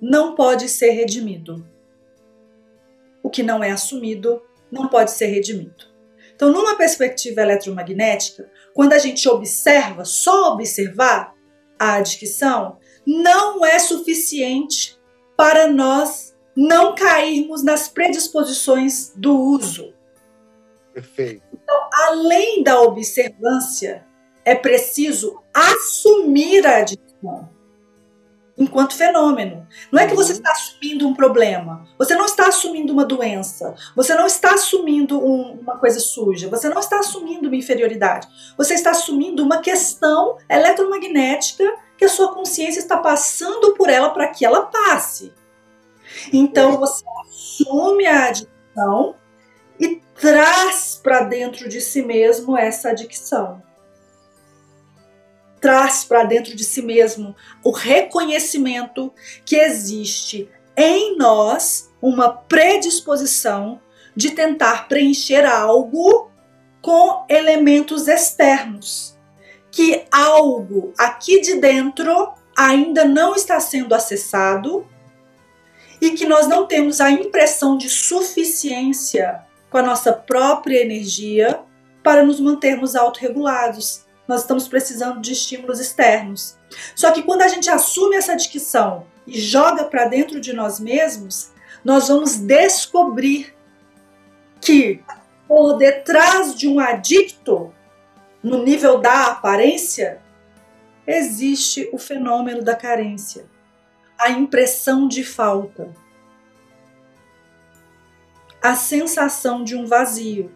não pode ser redimido. O que não é assumido não pode ser redimido. Então, numa perspectiva eletromagnética, quando a gente observa, só observar a adquisição, não é suficiente para nós não cairmos nas predisposições do uso. Perfeito. Então, além da observância, é preciso assumir a adicção. Enquanto fenômeno. Não é que você uhum. está assumindo um problema, você não está assumindo uma doença, você não está assumindo um, uma coisa suja, você não está assumindo uma inferioridade, você está assumindo uma questão eletromagnética que a sua consciência está passando por ela para que ela passe. Então você assume a adicção e traz para dentro de si mesmo essa adicção traz para dentro de si mesmo o reconhecimento que existe em nós uma predisposição de tentar preencher algo com elementos externos. Que algo aqui de dentro ainda não está sendo acessado e que nós não temos a impressão de suficiência com a nossa própria energia para nos mantermos autorregulados nós estamos precisando de estímulos externos. Só que quando a gente assume essa dicção e joga para dentro de nós mesmos, nós vamos descobrir que por detrás de um adicto, no nível da aparência, existe o fenômeno da carência, a impressão de falta, a sensação de um vazio.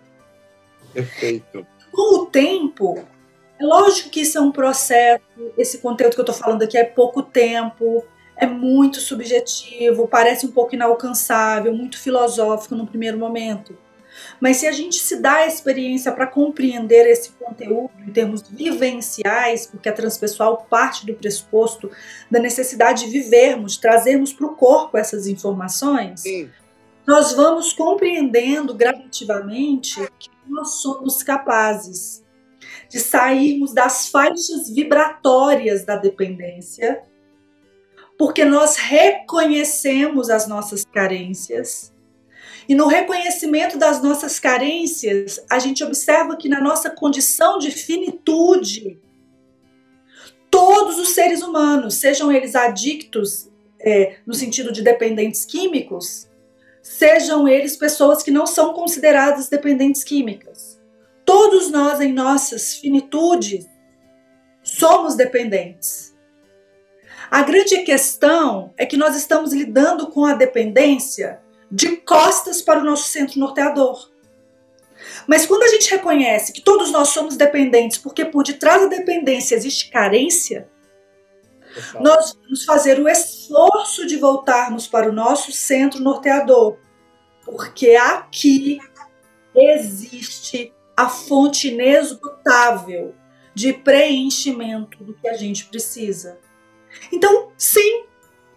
Perfeito. Com o tempo, lógico que isso é um processo, esse conteúdo que eu estou falando aqui é pouco tempo, é muito subjetivo, parece um pouco inalcançável, muito filosófico no primeiro momento. Mas se a gente se dá a experiência para compreender esse conteúdo em termos vivenciais, porque a transpessoal parte do pressuposto da necessidade de vivermos, trazermos para o corpo essas informações, Sim. nós vamos compreendendo gradativamente que nós somos capazes de sairmos das faixas vibratórias da dependência, porque nós reconhecemos as nossas carências. E no reconhecimento das nossas carências, a gente observa que na nossa condição de finitude, todos os seres humanos, sejam eles adictos é, no sentido de dependentes químicos, sejam eles pessoas que não são consideradas dependentes químicas Todos nós, em nossas finitudes, somos dependentes. A grande questão é que nós estamos lidando com a dependência de costas para o nosso centro norteador. Mas quando a gente reconhece que todos nós somos dependentes, porque por detrás da dependência existe carência, nós vamos fazer o esforço de voltarmos para o nosso centro norteador, porque aqui existe a fonte inesgotável de preenchimento do que a gente precisa. Então, sim,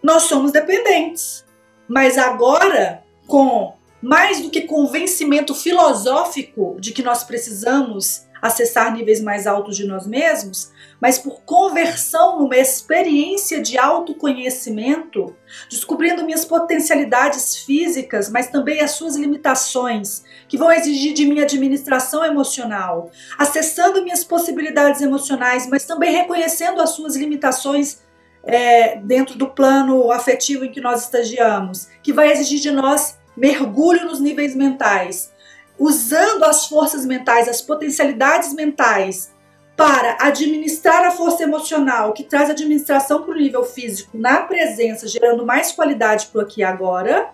nós somos dependentes, mas agora com mais do que convencimento filosófico de que nós precisamos acessar níveis mais altos de nós mesmos, mas por conversão numa experiência de autoconhecimento, descobrindo minhas potencialidades físicas, mas também as suas limitações, que vão exigir de mim administração emocional, acessando minhas possibilidades emocionais, mas também reconhecendo as suas limitações é, dentro do plano afetivo em que nós estagiamos, que vai exigir de nós mergulho nos níveis mentais, usando as forças mentais, as potencialidades mentais para administrar a força emocional, que traz administração para o nível físico na presença, gerando mais qualidade para o aqui e agora,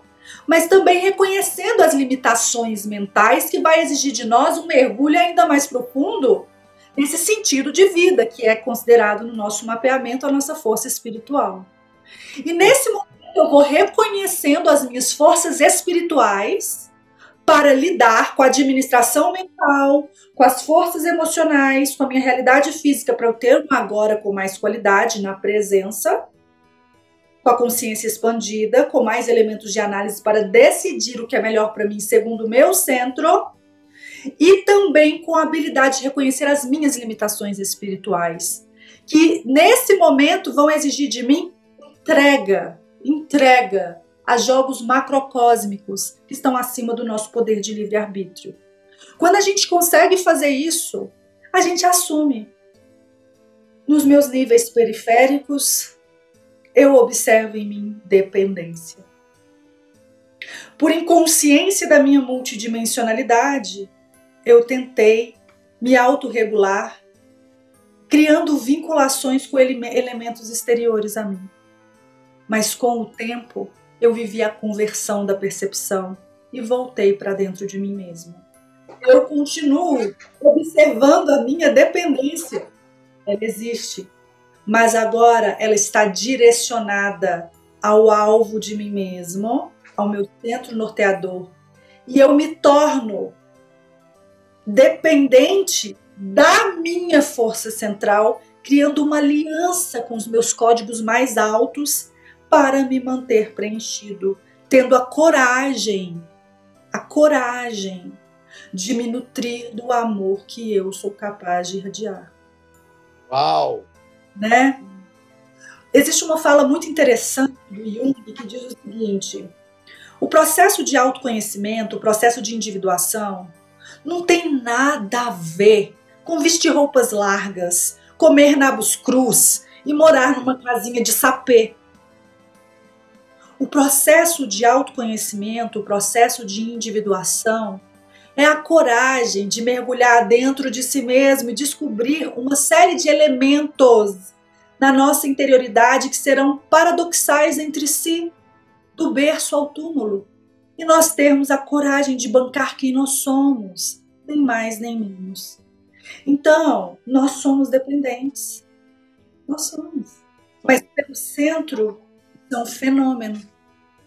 mas também reconhecendo as limitações mentais que vai exigir de nós um mergulho ainda mais profundo nesse sentido de vida que é considerado no nosso mapeamento a nossa força espiritual. E nesse momento eu vou reconhecendo as minhas forças espirituais para lidar com a administração mental, com as forças emocionais, com a minha realidade física, para eu ter um agora com mais qualidade na presença, com a consciência expandida, com mais elementos de análise para decidir o que é melhor para mim segundo o meu centro, e também com a habilidade de reconhecer as minhas limitações espirituais, que nesse momento vão exigir de mim entrega, entrega a jogos macrocósmicos que estão acima do nosso poder de livre-arbítrio. Quando a gente consegue fazer isso, a gente assume. Nos meus níveis periféricos, eu observo em mim dependência. Por inconsciência da minha multidimensionalidade, eu tentei me autorregular, criando vinculações com ele elementos exteriores a mim. Mas com o tempo, eu vivi a conversão da percepção e voltei para dentro de mim mesma. Eu continuo observando a minha dependência. Ela existe, mas agora ela está direcionada ao alvo de mim mesmo, ao meu centro norteador, e eu me torno dependente da minha força central, criando uma aliança com os meus códigos mais altos para me manter preenchido, tendo a coragem, a coragem de me nutrir do amor que eu sou capaz de irradiar. Uau! Né? Existe uma fala muito interessante do Jung que diz o seguinte: o processo de autoconhecimento, o processo de individuação, não tem nada a ver com vestir roupas largas, comer nabos crus e morar numa casinha de sapê. O processo de autoconhecimento, o processo de individuação, é a coragem de mergulhar dentro de si mesmo e descobrir uma série de elementos na nossa interioridade que serão paradoxais entre si, do berço ao túmulo, e nós termos a coragem de bancar quem nós somos, nem mais nem menos. Então, nós somos dependentes. Nós somos. Mas pelo centro, é um fenômeno.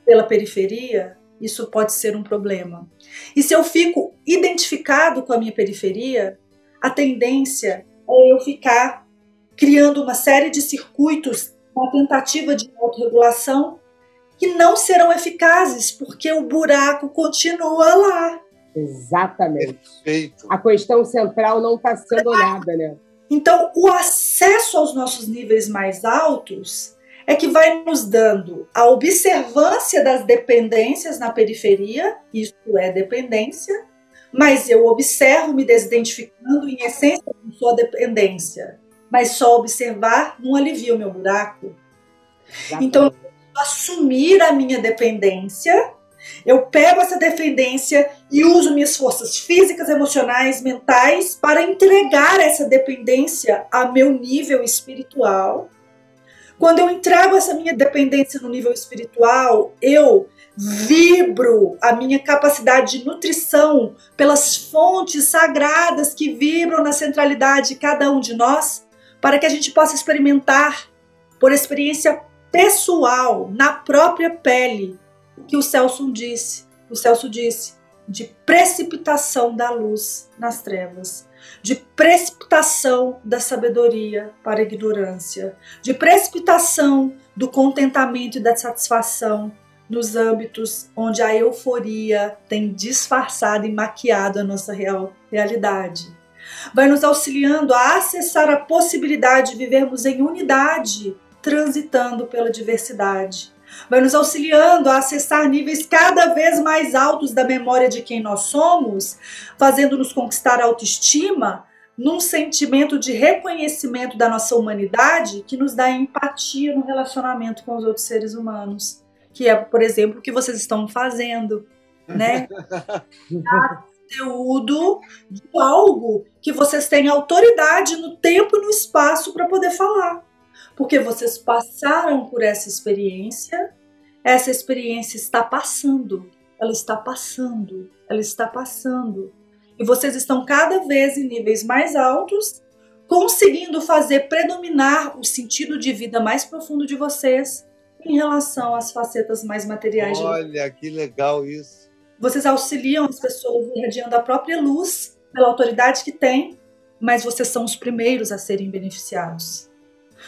Pela periferia, isso pode ser um problema. E se eu fico identificado com a minha periferia, a tendência é eu ficar criando uma série de circuitos, uma tentativa de autorregulação que não serão eficazes, porque o buraco continua lá. Exatamente. Perfeito. A questão central não está sendo olhada, né? Então, o acesso aos nossos níveis mais altos é que vai nos dando a observância das dependências na periferia, isso é dependência, mas eu observo me desidentificando, em essência, não sou a dependência, mas só observar não alivia o meu buraco. Exatamente. Então, assumir a minha dependência, eu pego essa dependência e uso minhas forças físicas, emocionais, mentais para entregar essa dependência a meu nível espiritual quando eu entrego essa minha dependência no nível espiritual, eu vibro a minha capacidade de nutrição pelas fontes sagradas que vibram na centralidade de cada um de nós, para que a gente possa experimentar por experiência pessoal, na própria pele, o que o Celso disse. O Celso disse de precipitação da luz nas trevas de precipitação da sabedoria para a ignorância, de precipitação do contentamento e da satisfação nos âmbitos onde a euforia tem disfarçado e maquiado a nossa real realidade. Vai nos auxiliando a acessar a possibilidade de vivermos em unidade, transitando pela diversidade vai nos auxiliando a acessar níveis cada vez mais altos da memória de quem nós somos, fazendo-nos conquistar a autoestima num sentimento de reconhecimento da nossa humanidade que nos dá empatia no relacionamento com os outros seres humanos, que é, por exemplo, o que vocês estão fazendo, né? conteúdo de algo que vocês têm autoridade no tempo e no espaço para poder falar porque vocês passaram por essa experiência, essa experiência está passando, ela está passando, ela está passando. E vocês estão cada vez em níveis mais altos, conseguindo fazer predominar o sentido de vida mais profundo de vocês em relação às facetas mais materiais. Olha, que legal isso. Vocês auxiliam as pessoas irradiando a própria luz pela autoridade que têm, mas vocês são os primeiros a serem beneficiados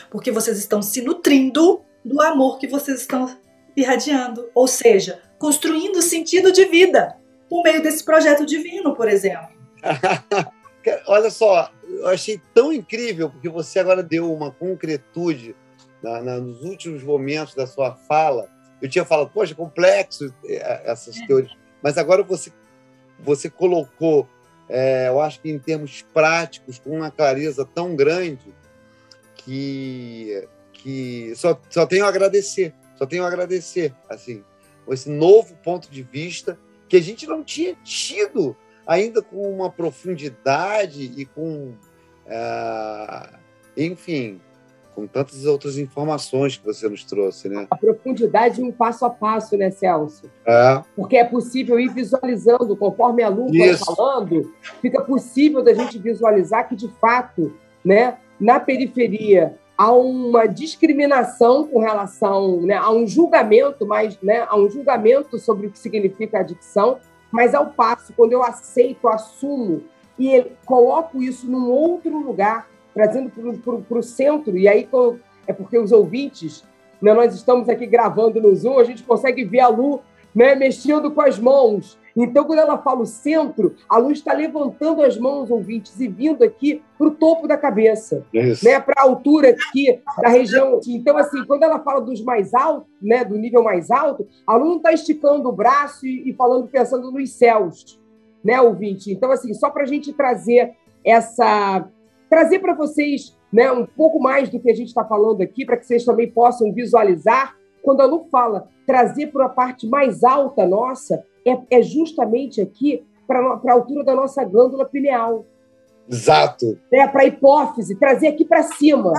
porque vocês estão se nutrindo do amor que vocês estão irradiando, ou seja, construindo sentido de vida por meio desse projeto divino, por exemplo. Olha só, eu achei tão incrível porque você agora deu uma concretude na, na, nos últimos momentos da sua fala. Eu tinha falado, poxa, complexo é, essas é. teorias, mas agora você você colocou, é, eu acho que em termos práticos, com uma clareza tão grande, que, que só, só tenho a agradecer, só tenho a agradecer, assim, esse novo ponto de vista que a gente não tinha tido ainda com uma profundidade e com uh, enfim, com tantas outras informações que você nos trouxe, né? A profundidade um passo a passo, né, Celso? É. Porque é possível ir visualizando, conforme a Lu vai falando, fica possível da gente visualizar que, de fato, né, na periferia há uma discriminação com relação né, a um julgamento, mas né, a um julgamento sobre o que significa adicção, mas ao passo, quando eu aceito, assumo e coloco isso num outro lugar, trazendo para o centro, e aí é porque os ouvintes, né, nós estamos aqui gravando no Zoom, a gente consegue ver a Lu né, mexendo com as mãos. Então, quando ela fala o centro, a Lu está levantando as mãos, ouvintes, e vindo aqui para o topo da cabeça, né, para a altura aqui da região. Então, assim, quando ela fala dos mais altos, né, do nível mais alto, a Lu não está esticando o braço e, e falando, pensando nos céus, né, ouvinte? Então, assim, só para a gente trazer essa trazer para vocês né, um pouco mais do que a gente está falando aqui, para que vocês também possam visualizar. Quando a Lu fala trazer para a parte mais alta nossa, é, é justamente aqui para a altura da nossa glândula pineal. Exato. Né, para a hipófise, trazer aqui para cima,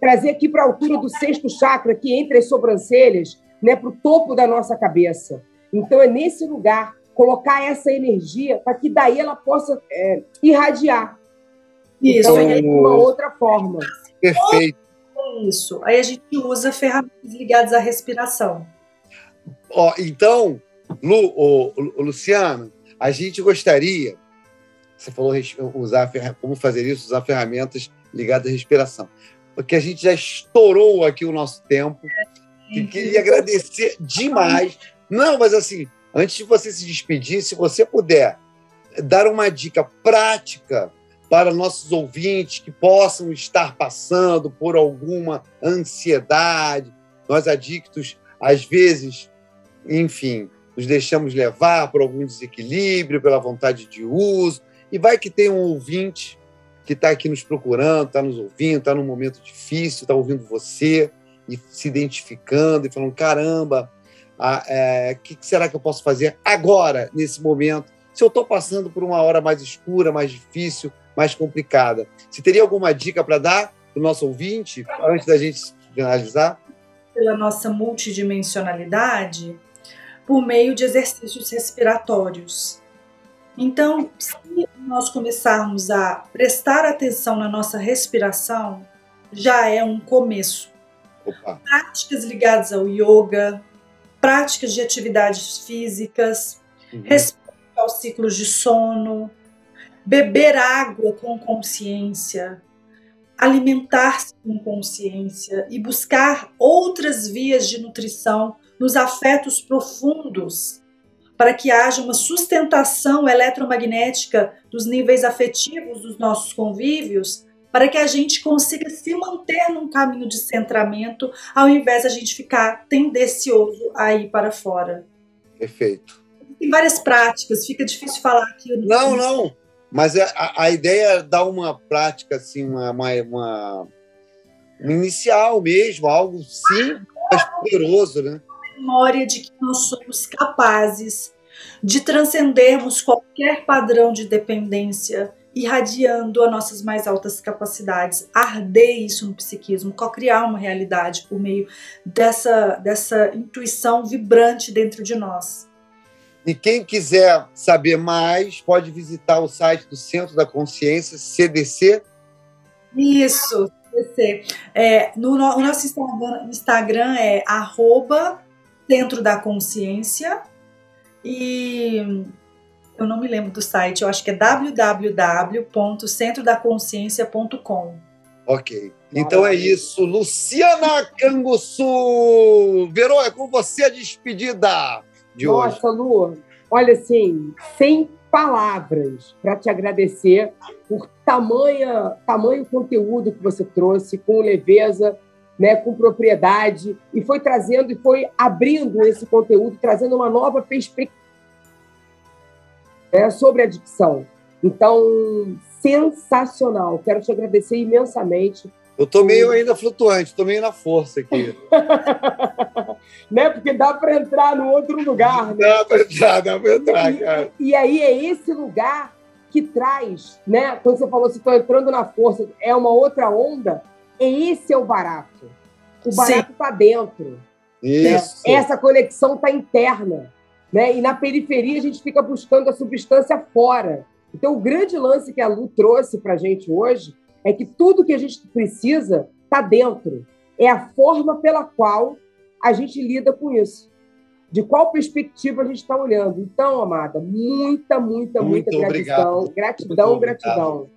trazer aqui para a altura do sexto chakra, aqui entre as sobrancelhas, né, para o topo da nossa cabeça. Então, é nesse lugar, colocar essa energia para que daí ela possa é, irradiar. Isso, então, é de uma outra forma. Perfeito. Isso. Aí a gente usa ferramentas ligadas à respiração. Ó, então, Lu, ô, a gente gostaria, você falou usar como fazer isso, usar ferramentas ligadas à respiração, porque a gente já estourou aqui o nosso tempo e queria agradecer demais. Não, mas assim, antes de você se despedir, se você puder dar uma dica prática para nossos ouvintes que possam estar passando por alguma ansiedade. Nós adictos, às vezes, enfim, nos deixamos levar por algum desequilíbrio, pela vontade de uso. E vai que tem um ouvinte que está aqui nos procurando, está nos ouvindo, está num momento difícil, está ouvindo você e se identificando e falando: caramba, o é, que será que eu posso fazer agora, nesse momento? Se eu estou passando por uma hora mais escura, mais difícil, mais complicada. Você teria alguma dica para dar para o nosso ouvinte, antes da gente finalizar? Pela nossa multidimensionalidade, por meio de exercícios respiratórios. Então, se nós começarmos a prestar atenção na nossa respiração, já é um começo. Opa. Práticas ligadas ao yoga, práticas de atividades físicas, uhum. respeito aos ciclos de sono, beber água com consciência, alimentar-se com consciência e buscar outras vias de nutrição nos afetos profundos, para que haja uma sustentação eletromagnética dos níveis afetivos dos nossos convívios, para que a gente consiga se manter num caminho de centramento, ao invés de a gente ficar tendencioso a ir para fora. Perfeito. Tem várias práticas, fica difícil falar aqui. Não, não. Mas é, a, a ideia é dar uma prática, assim, uma, uma, uma, inicial mesmo, algo sim, mas poderoso, né? Memória de que nós somos capazes de transcendermos qualquer padrão de dependência, irradiando as nossas mais altas capacidades, arder isso no psiquismo, co-criar uma realidade por meio dessa, dessa intuição vibrante dentro de nós. E quem quiser saber mais, pode visitar o site do Centro da Consciência, CDC. Isso, CDC. É, no, o nosso Instagram, Instagram é arroba Centro da Consciência e eu não me lembro do site, eu acho que é www.centrodaconsciência.com. Ok. Então é isso. Luciana Canguçu! Verô, é com você a despedida de Nossa, hoje. Lu, olha assim, sem palavras para te agradecer por tamanha, tamanho conteúdo que você trouxe, com leveza, né, com propriedade, e foi trazendo e foi abrindo esse conteúdo, trazendo uma nova perspectiva né, sobre a adicção. Então, sensacional. Quero te agradecer imensamente eu tô meio ainda flutuante, tô meio na força aqui. né? Porque dá para entrar no outro lugar, né? Dá para entrar, dá para entrar, cara. E, e, aí é esse lugar que traz, né? Quando você falou, se estou entrando na força, é uma outra onda. esse é o barato. O barato está dentro. Isso. Né? Essa conexão está interna. Né? E na periferia a gente fica buscando a substância fora. Então, o grande lance que a Lu trouxe para a gente hoje é que tudo que a gente precisa está dentro. É a forma pela qual a gente lida com isso. De qual perspectiva a gente está olhando. Então, amada, muita, muita, muita gratidão. Obrigado. Gratidão, Muito gratidão. Obrigado.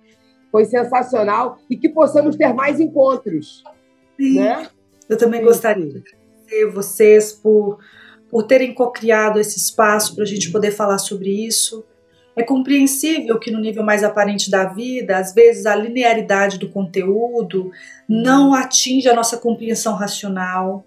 Foi sensacional e que possamos ter mais encontros. Sim. Né? Eu também Sim. gostaria de agradecer vocês por, por terem co-criado esse espaço para a gente poder falar sobre isso. É compreensível que no nível mais aparente da vida, às vezes a linearidade do conteúdo não atinge a nossa compreensão racional.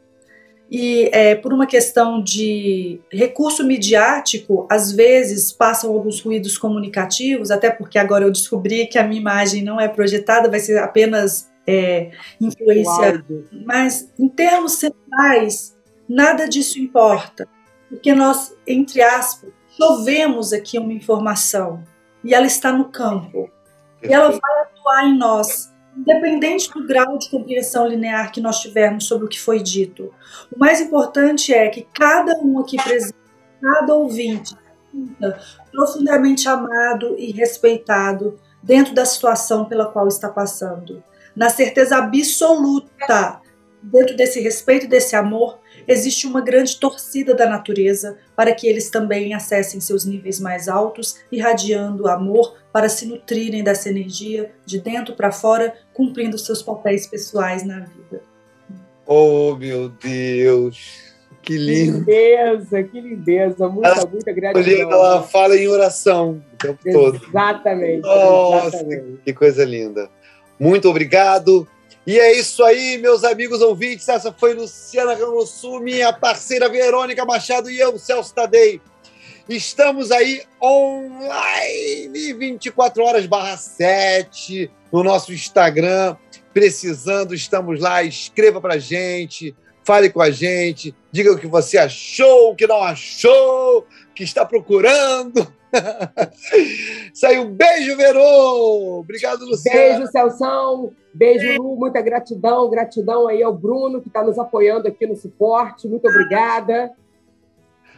E é, por uma questão de recurso midiático, às vezes passam alguns ruídos comunicativos, até porque agora eu descobri que a minha imagem não é projetada, vai ser apenas é, influência. Mas em termos centrais, nada disso importa, porque nós, entre aspas, chovemos aqui uma informação e ela está no campo. E ela vai atuar em nós, independente do grau de compreensão linear que nós tivermos sobre o que foi dito. O mais importante é que cada um aqui presente, cada ouvinte, profundamente amado e respeitado dentro da situação pela qual está passando. Na certeza absoluta, dentro desse respeito e desse amor, existe uma grande torcida da natureza para que eles também acessem seus níveis mais altos, irradiando amor para se nutrirem dessa energia de dentro para fora, cumprindo seus papéis pessoais na vida. Oh, meu Deus! Que lindo! Que lindeza, que lindeza! Muita, ela, muita gratidão. Ela fala em oração o tempo todo. Exatamente. Nossa, exatamente. que coisa linda. Muito obrigado. E é isso aí, meus amigos ouvintes. Essa foi Luciana Rangossu, minha parceira Verônica Machado e eu, Celso Tadei. Estamos aí online 24 horas barra 7 no nosso Instagram. Precisando, estamos lá. Escreva pra gente, fale com a gente, diga o que você achou, o que não achou, que está procurando. Saiu um beijo, Verô! Obrigado, Luciana. Beijo, Celção. Beijo, Lu. Muita gratidão. Gratidão aí ao Bruno, que está nos apoiando aqui no suporte. Muito obrigada.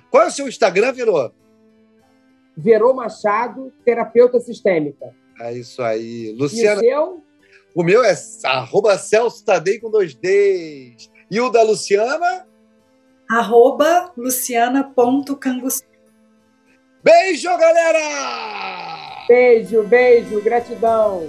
Qual é o seu Instagram, Verô? Verô Machado, terapeuta sistêmica. É isso aí. Luciana. E o seu? O meu é arroba Celso Tadei com dois Ds. E o da Luciana? Arroba luciana.canguci. Beijo, galera! Beijo, beijo, gratidão.